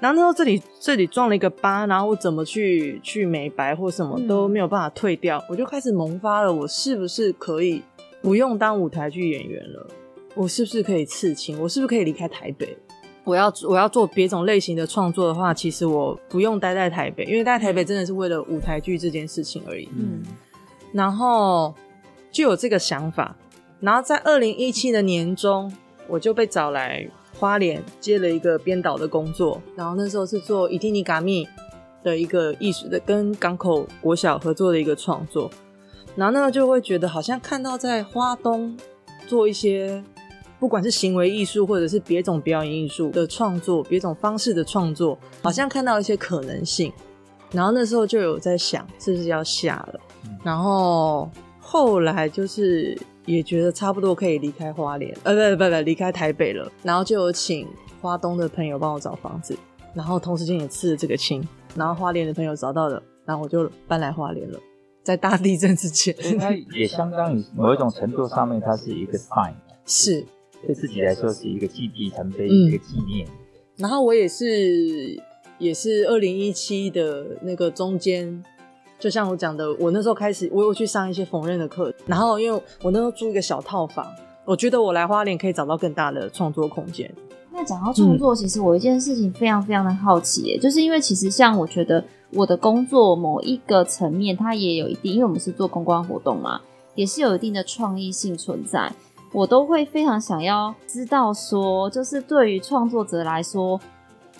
然后那时候这里这里撞了一个疤，然后我怎么去去美白或什么都没有办法退掉，嗯、我就开始萌发了，我是不是可以不用当舞台剧演员了？我是不是可以刺青？我是不是可以离开台北？我要我要做别种类型的创作的话，其实我不用待在台北，因为待在台北真的是为了舞台剧这件事情而已。嗯，然后就有这个想法，然后在二零一七的年中，我就被找来花莲接了一个编导的工作，然后那时候是做伊蒂尼嘎密的一个艺术的，跟港口国小合作的一个创作，然后那就会觉得好像看到在花东做一些。不管是行为艺术，或者是别种表演艺术的创作，别种方式的创作，好像看到一些可能性。然后那时候就有在想，是不是要下了？然后后来就是也觉得差不多可以离开花莲，呃，不不不，离开台北了。然后就有请花东的朋友帮我找房子，然后同时间也刺了这个亲。然后花莲的朋友找到了，然后我就搬来花莲了。在大地震之前，它也相当于某一种程度上面，它是一个 sign，是。对自己来说是一个积地成碑，一个纪念。然后我也是，也是二零一七的那个中间，就像我讲的，我那时候开始，我有去上一些缝纫的课。然后因为我那时候租一个小套房，我觉得我来花莲可以找到更大的创作空间。那讲到创作，其实我一件事情非常非常的好奇耶，就是因为其实像我觉得我的工作某一个层面，它也有一定，因为我们是做公关活动嘛，也是有一定的创意性存在。我都会非常想要知道，说就是对于创作者来说，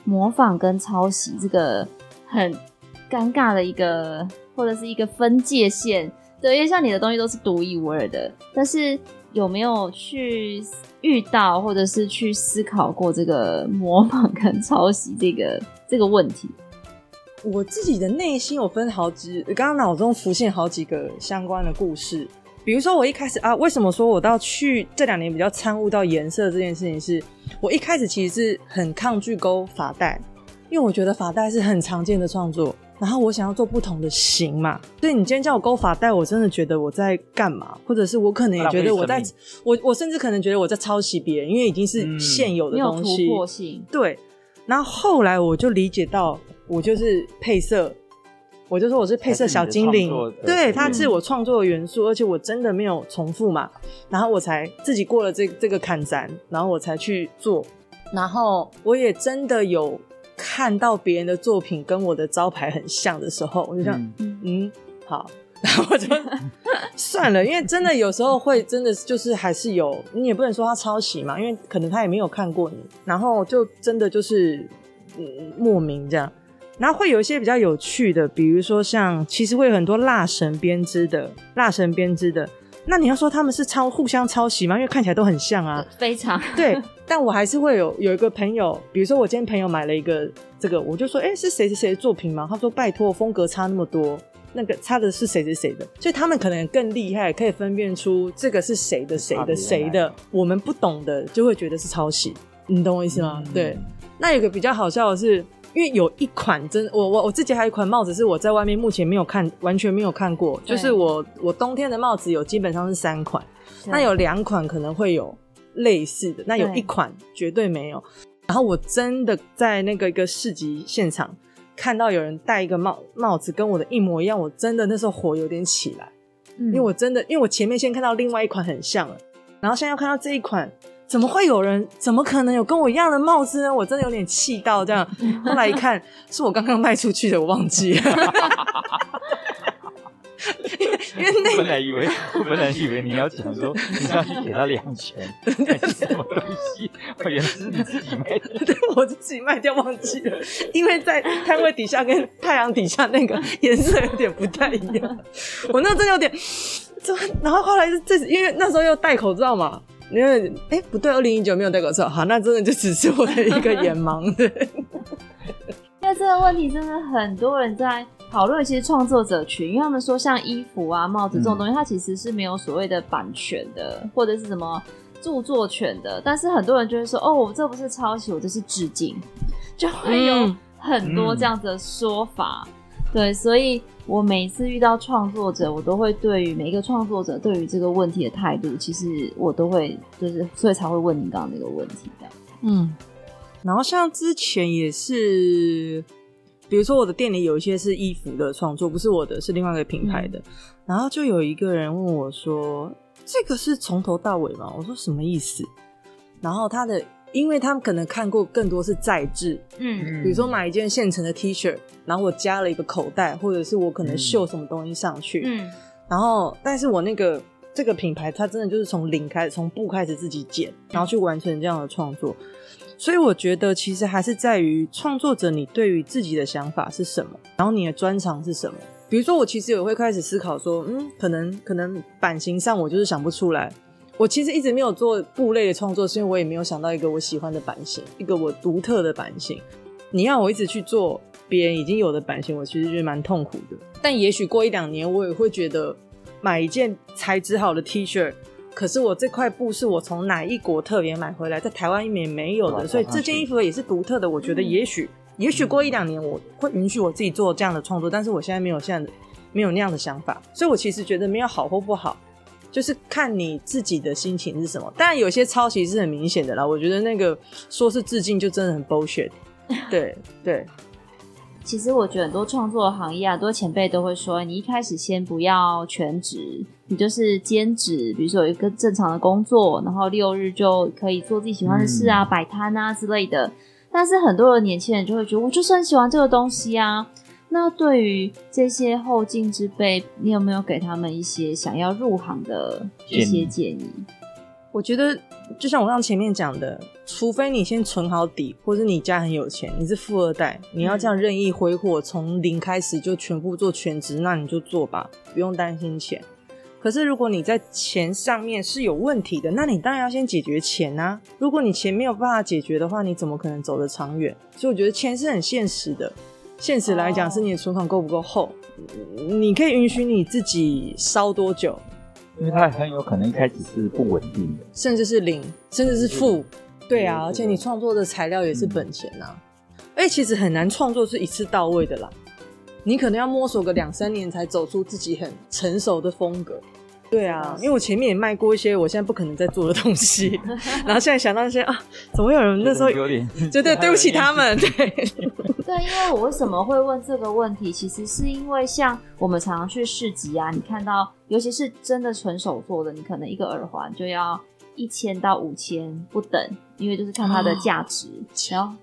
模仿跟抄袭这个很尴尬的一个，或者是一个分界线。对，因为像你的东西都是独一无二的，但是有没有去遇到，或者是去思考过这个模仿跟抄袭这个 这个问题？我自己的内心有分好几，刚刚脑中浮现好几个相关的故事。比如说，我一开始啊，为什么说我到去这两年比较参悟到颜色这件事情是，我一开始其实是很抗拒勾发带，因为我觉得发带是很常见的创作，然后我想要做不同的型嘛，所以你今天叫我勾发带，我真的觉得我在干嘛，或者是我可能也觉得我在，我我甚至可能觉得我在抄袭别人，因为已经是现有的东西，嗯、突破性。对，然后后来我就理解到，我就是配色。我就说我是配色小精灵，对，它是我创作的元素，而且我真的没有重复嘛，然后我才自己过了这这个坎山，然后我才去做，然后我也真的有看到别人的作品跟我的招牌很像的时候，我就想，嗯，嗯，好，然后我就 算了，因为真的有时候会真的就是还是有，你也不能说他抄袭嘛，因为可能他也没有看过你，然后就真的就是嗯莫名这样。然后会有一些比较有趣的，比如说像其实会有很多蜡神编织的，蜡神编织的。那你要说他们是抄互相抄袭吗？因为看起来都很像啊，非常对。但我还是会有有一个朋友，比如说我今天朋友买了一个这个，我就说，哎，是谁谁谁的作品吗？他说，拜托，风格差那么多，那个差的是谁谁谁的？所以他们可能更厉害，可以分辨出这个是谁的谁的谁的。我们不懂的就会觉得是抄袭，你懂我意思吗？嗯、对。那有个比较好笑的是。因为有一款真我我我自己还有一款帽子是我在外面目前没有看完全没有看过，就是我我冬天的帽子有基本上是三款，那有两款可能会有类似的，那有一款绝对没有。然后我真的在那个一个市集现场看到有人戴一个帽帽子跟我的一模一样，我真的那时候火有点起来，嗯，因为我真的因为我前面先看到另外一款很像了，然后现在又看到这一款。怎么会有人？怎么可能有跟我一样的帽子呢？我真的有点气到这样。后来一看，是我刚刚卖出去的，我忘记了。因为因为那个、本来以为，本来以为你要讲说你要去给他两拳，这是什么东西？我原来是你自己卖的，对，我自己卖掉忘记了。因为在摊位底下跟太阳底下那个颜色有点不太一样。我那真的有点，怎么？然后后来是这，因为那时候又戴口罩嘛。因为哎、欸、不对，二零一九没有戴口罩，好，那真的就只是我的一个眼盲。对，因为这个问题真的很多人在讨论，其实创作者群，因为他们说像衣服啊、帽子这种东西，嗯、它其实是没有所谓的版权的，或者是什么著作权的，但是很多人就会说，哦，我这不是抄袭，我这是致敬，就会有很多这样子的说法。嗯嗯对，所以我每次遇到创作者，我都会对于每一个创作者对于这个问题的态度，其实我都会就是，所以才会问你刚刚那个问题的。嗯，然后像之前也是，比如说我的店里有一些是衣服的创作，不是我的，是另外一个品牌的，嗯、然后就有一个人问我说：“这个是从头到尾吗？”我说：“什么意思？”然后他的。因为他们可能看过更多是再制，嗯，比如说买一件现成的 T 恤，然后我加了一个口袋，或者是我可能绣什么东西上去，嗯，然后但是我那个这个品牌，它真的就是从零开始，从布开始自己剪，然后去完成这样的创作，所以我觉得其实还是在于创作者你对于自己的想法是什么，然后你的专长是什么。比如说我其实也会开始思考说，嗯，可能可能版型上我就是想不出来。我其实一直没有做布类的创作，是因为我也没有想到一个我喜欢的版型，一个我独特的版型。你要我一直去做别人已经有的版型，我其实觉得蛮痛苦的。但也许过一两年，我也会觉得买一件材质好的 T 恤，可是我这块布是我从哪一国特别买回来，在台湾里面没有的，所以这件衣服也是独特的。我觉得也许，也许过一两年，我会允许我自己做这样的创作，但是我现在没有现在的没有那样的想法，所以我其实觉得没有好或不好。就是看你自己的心情是什么，当然有些抄袭是很明显的啦。我觉得那个说是致敬就真的很 bullshit。对对，其实我觉得很多创作行业啊，很多前辈都会说，你一开始先不要全职，你就是兼职，比如说有一个正常的工作，然后六日就可以做自己喜欢的事啊，摆摊、嗯、啊之类的。但是很多的年轻人就会觉得，我就是很喜欢这个东西啊。那对于这些后进之辈，你有没有给他们一些想要入行的一些建议？我觉得，就像我刚前面讲的，除非你先存好底，或是你家很有钱，你是富二代，你要这样任意挥霍，从零开始就全部做全职，那你就做吧，不用担心钱。可是如果你在钱上面是有问题的，那你当然要先解决钱啊。如果你钱没有办法解决的话，你怎么可能走得长远？所以我觉得钱是很现实的。现实来讲，是你的存款够不够厚？你可以允许你自己烧多久？因为它很有可能一开始是不稳定的，甚至是零，甚至是负。对啊，而且你创作的材料也是本钱呐。哎，其实很难创作是一次到位的啦，你可能要摸索个两三年才走出自己很成熟的风格。对啊，因为我前面也卖过一些我现在不可能再做的东西，然后现在想到那些啊，怎么会有人那时候有点，对对，对不起他们，对。对，因为我为什么会问这个问题，其实是因为像我们常常去市集啊，你看到，尤其是真的纯手做的，你可能一个耳环就要一千到五千不等，因为就是看它的价值，然后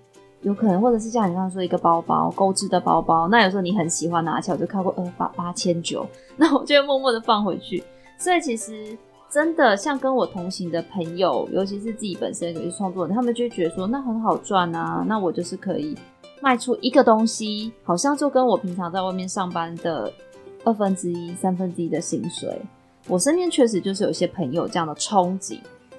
有可能，或者是像你刚刚说一个包包，钩织的包包，那有时候你很喜欢拿起来，我就看过，呃，八八千九，那我就默默的放回去。所以其实真的像跟我同行的朋友，尤其是自己本身有些创作人，他们就会觉得说，那很好赚啊，那我就是可以卖出一个东西，好像就跟我平常在外面上班的二分之一、三分之一的薪水。我身边确实就是有一些朋友这样的憧憬，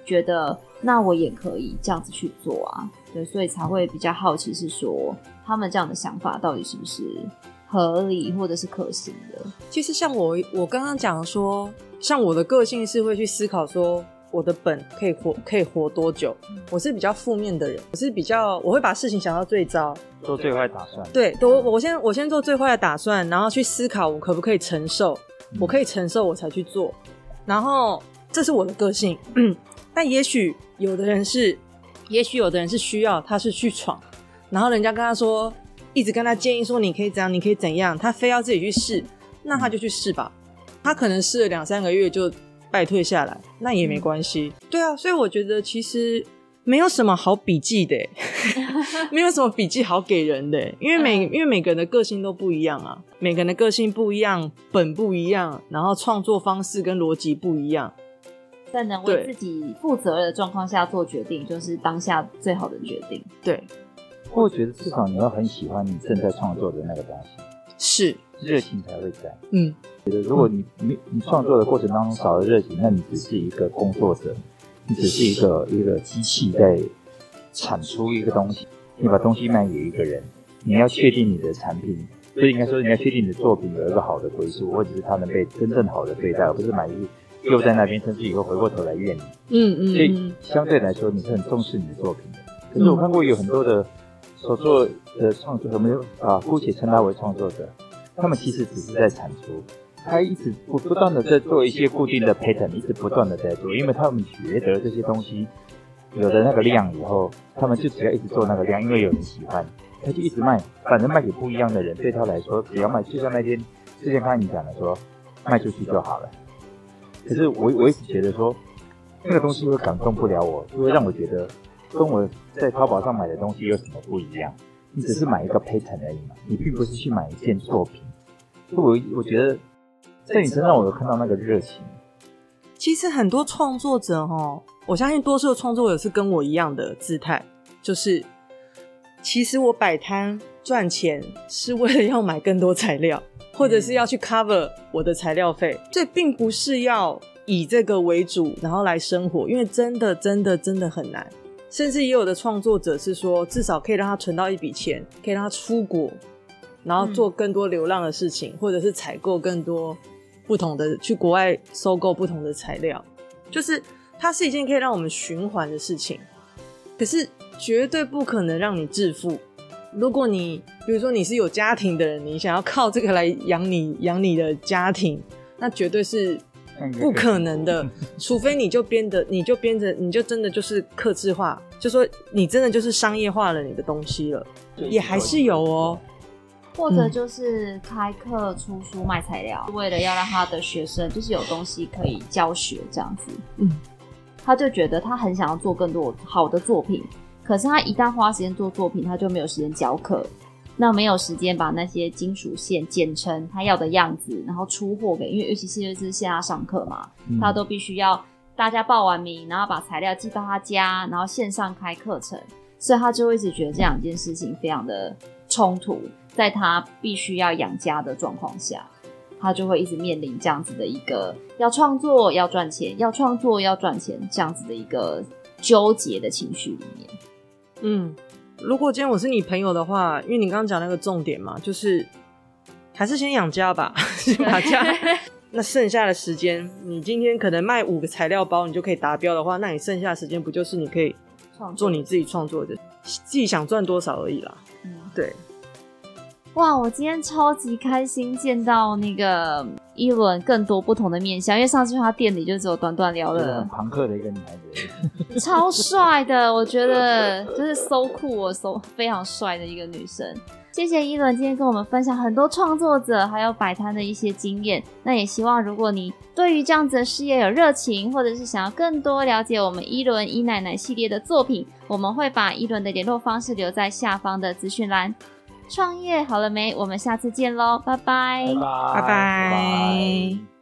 觉得那我也可以这样子去做啊。对，所以才会比较好奇，是说他们这样的想法到底是不是合理或者是可行的？其实像我，我刚刚讲说，像我的个性是会去思考说，我的本可以活可以活多久？我是比较负面的人，我是比较我会把事情想到最糟，做最坏打算。对，我我先我先做最坏的打算，然后去思考我可不可以承受，我可以承受我才去做。然后这是我的个性，嗯，但也许有的人是。也许有的人是需要，他是去闯，然后人家跟他说，一直跟他建议说，你可以怎样，你可以怎样，他非要自己去试，那他就去试吧。他可能试了两三个月就败退下来，那也没关系。嗯、对啊，所以我觉得其实没有什么好笔记的，没有什么笔记好给人的，因为每因为每个人的个性都不一样啊，每个人的个性不一样，本不一样，然后创作方式跟逻辑不一样。在能为自己负责的状况下做决定，就是当下最好的决定。对，我觉得至少你要很喜欢你正在创作的那个东西，是热情才会在。嗯，觉得如果你你你创作的过程当中少了热情，那你只是一个工作者，你只是一个一个机器在产出一个东西。你把东西卖给一个人，你要确定你的产品，所以应该说你要确定你的作品有一个好的归宿，或者是它能被真正好的对待，而不是买一。又在那边，甚至以后回过头来怨你。嗯嗯。所以相对来说，你是很重视你的作品的。可是我看过有很多的所做的创作者，没有啊，姑且称他为创作者，他们其实只是在产出，他一直不不断的在做一些固定的 pattern，一直不断的在做，因为他们觉得这些东西有了那个量以后，他们就只要一直做那个量，因为有人喜欢，他就一直卖，反正卖给不一样的人，对他来说只要卖，就像那天之前看你讲的说，卖出去就好了。可是我我一直觉得说，那个东西会感动不了我，就会让我觉得跟我在淘宝上买的东西有什么不一样？你只是买一个 pattern 而已嘛，你并不是去买一件作品。我我觉得在你身上我有看到那个热情。其实很多创作者哦，我相信多数的创作者是跟我一样的姿态，就是其实我摆摊赚钱是为了要买更多材料。或者是要去 cover 我的材料费，这并不是要以这个为主，然后来生活，因为真的真的真的很难。甚至也有的创作者是说，至少可以让他存到一笔钱，可以让他出国，然后做更多流浪的事情，嗯、或者是采购更多不同的，去国外收购不同的材料，就是它是一件可以让我们循环的事情。可是绝对不可能让你致富。如果你比如说你是有家庭的人，你想要靠这个来养你养你的家庭，那绝对是不可能的。除非你就编的，你就编着，你就真的就是克制化，就说你真的就是商业化了你的东西了，也还是有哦。或者就是开课出书卖材料，嗯，为了要让他的学生就是有东西可以教学这样子。嗯，他就觉得他很想要做更多好的作品。可是他一旦花时间做作品，他就没有时间教课，那没有时间把那些金属线剪成他要的样子，然后出货给，因为尤其是就是线下上课嘛，嗯、他都必须要大家报完名，然后把材料寄到他家，然后线上开课程，所以他就会一直觉得这两件事情非常的冲突，在他必须要养家的状况下，他就会一直面临这样子的一个要创作要赚钱，要创作要赚钱这样子的一个纠结的情绪里面。嗯，如果今天我是你朋友的话，因为你刚刚讲那个重点嘛，就是还是先养家吧，先养家。那剩下的时间，你今天可能卖五个材料包，你就可以达标的话，那你剩下的时间不就是你可以做你自己创作的，自己想赚多少而已啦。嗯，对。哇，我今天超级开心见到那个一轮更多不同的面相，因为上次去他店里就只有短短聊了。很庞克的一个女孩子，超帅的，我觉得就是 so cool，so 非常帅的一个女生。谢谢一轮今天跟我们分享很多创作者还有摆摊的一些经验。那也希望如果你对于这样子的事业有热情，或者是想要更多了解我们一轮一奶奶系列的作品，我们会把一轮的联络方式留在下方的资讯栏。创业好了没？我们下次见喽，拜拜，拜拜。拜拜。